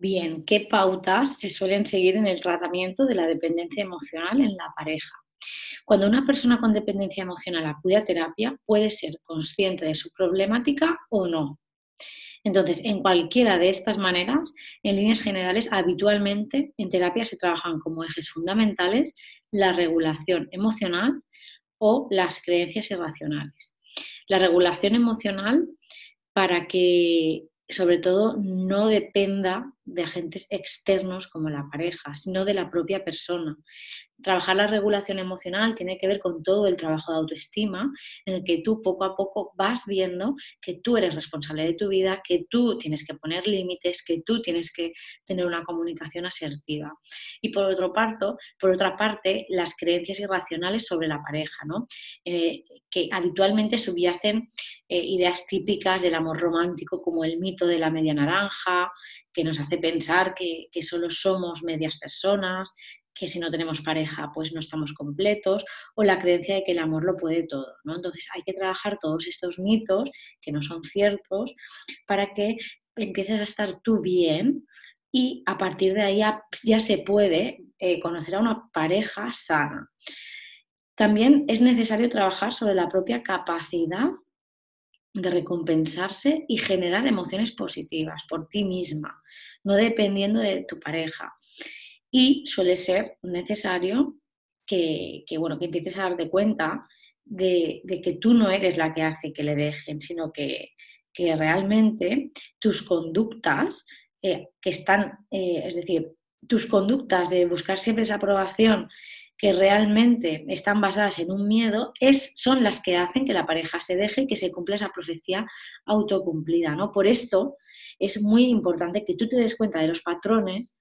Bien, ¿qué pautas se suelen seguir en el tratamiento de la dependencia emocional en la pareja? Cuando una persona con dependencia emocional acude a terapia, puede ser consciente de su problemática o no. Entonces, en cualquiera de estas maneras, en líneas generales, habitualmente en terapia se trabajan como ejes fundamentales la regulación emocional o las creencias irracionales. La regulación emocional para que sobre todo no dependa de agentes externos como la pareja, sino de la propia persona. Trabajar la regulación emocional tiene que ver con todo el trabajo de autoestima, en el que tú poco a poco vas viendo que tú eres responsable de tu vida, que tú tienes que poner límites, que tú tienes que tener una comunicación asertiva. Y por, otro parto, por otra parte, las creencias irracionales sobre la pareja, ¿no? Eh, que habitualmente subyacen eh, ideas típicas del amor romántico como el mito de la media naranja, que nos hace pensar que, solo somos medias personas, que si no tenemos pareja pues no estamos completos, o la creencia de que el amor lo puede todo. ¿no? Entonces hay que trabajar todos estos mitos que no son ciertos para que empieces a estar tú bien y a partir de ahí ya, se puede eh, conocer a una pareja sana. También es necesario trabajar sobre la propia capacidad de recompensarse y generar emociones positivas por ti misma, no dependiendo de tu pareja. Y suele ser necesario que, bueno, que empieces a darte cuenta de, que tú no eres la que hace que le dejen, sino que, realmente tus conductas eh, que están, eh, es decir, tus conductas de buscar siempre esa aprobación que realmente están basadas en un miedo es, son las que hacen que la pareja se deje y que se cumpla esa profecía autocumplida. ¿no? Por esto es muy importante que tú te des cuenta de los patrones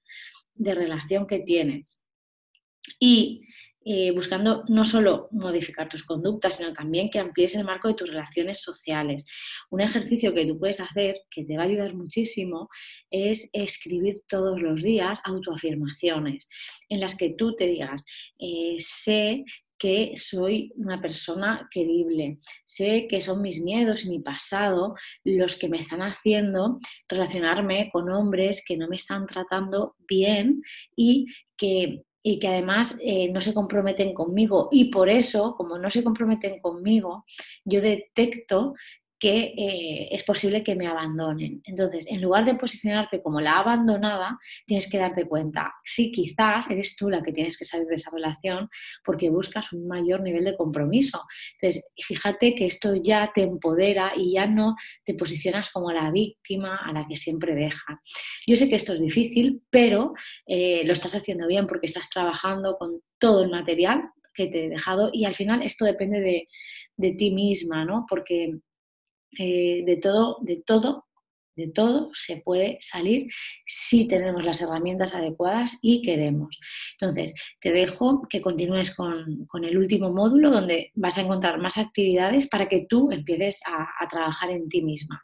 de relación que tienes. Y eh, buscando no solo modificar tus conductas, sino también que amplíes el marco de tus relaciones sociales. Un ejercicio que tú puedes hacer, que te va a ayudar muchísimo, es escribir todos los días autoafirmaciones en las que tú te digas, eh, sé que soy una persona querible. Sé que son mis miedos y mi pasado los que me están haciendo relacionarme con hombres que no me están tratando bien y que y que además eh, no se comprometen conmigo. Y por eso, como no se comprometen conmigo, yo detecto que eh, es posible que me abandonen. Entonces, en lugar de posicionarte como la abandonada, tienes que darte cuenta, sí, quizás eres tú la que tienes que salir de esa relación porque buscas un mayor nivel de compromiso. Entonces, fíjate que esto ya te empodera y ya no te posicionas como la víctima a la que siempre deja. Yo sé que esto es difícil, pero eh, lo estás haciendo bien porque estás trabajando con todo el material que te he dejado y al final esto depende de, de ti misma, ¿no? Porque eh, de todo, de todo, de todo se puede salir si tenemos las herramientas adecuadas y queremos. Entonces, te dejo que continúes con, el último módulo donde vas a encontrar más actividades para que tú empieces a trabajar en ti misma.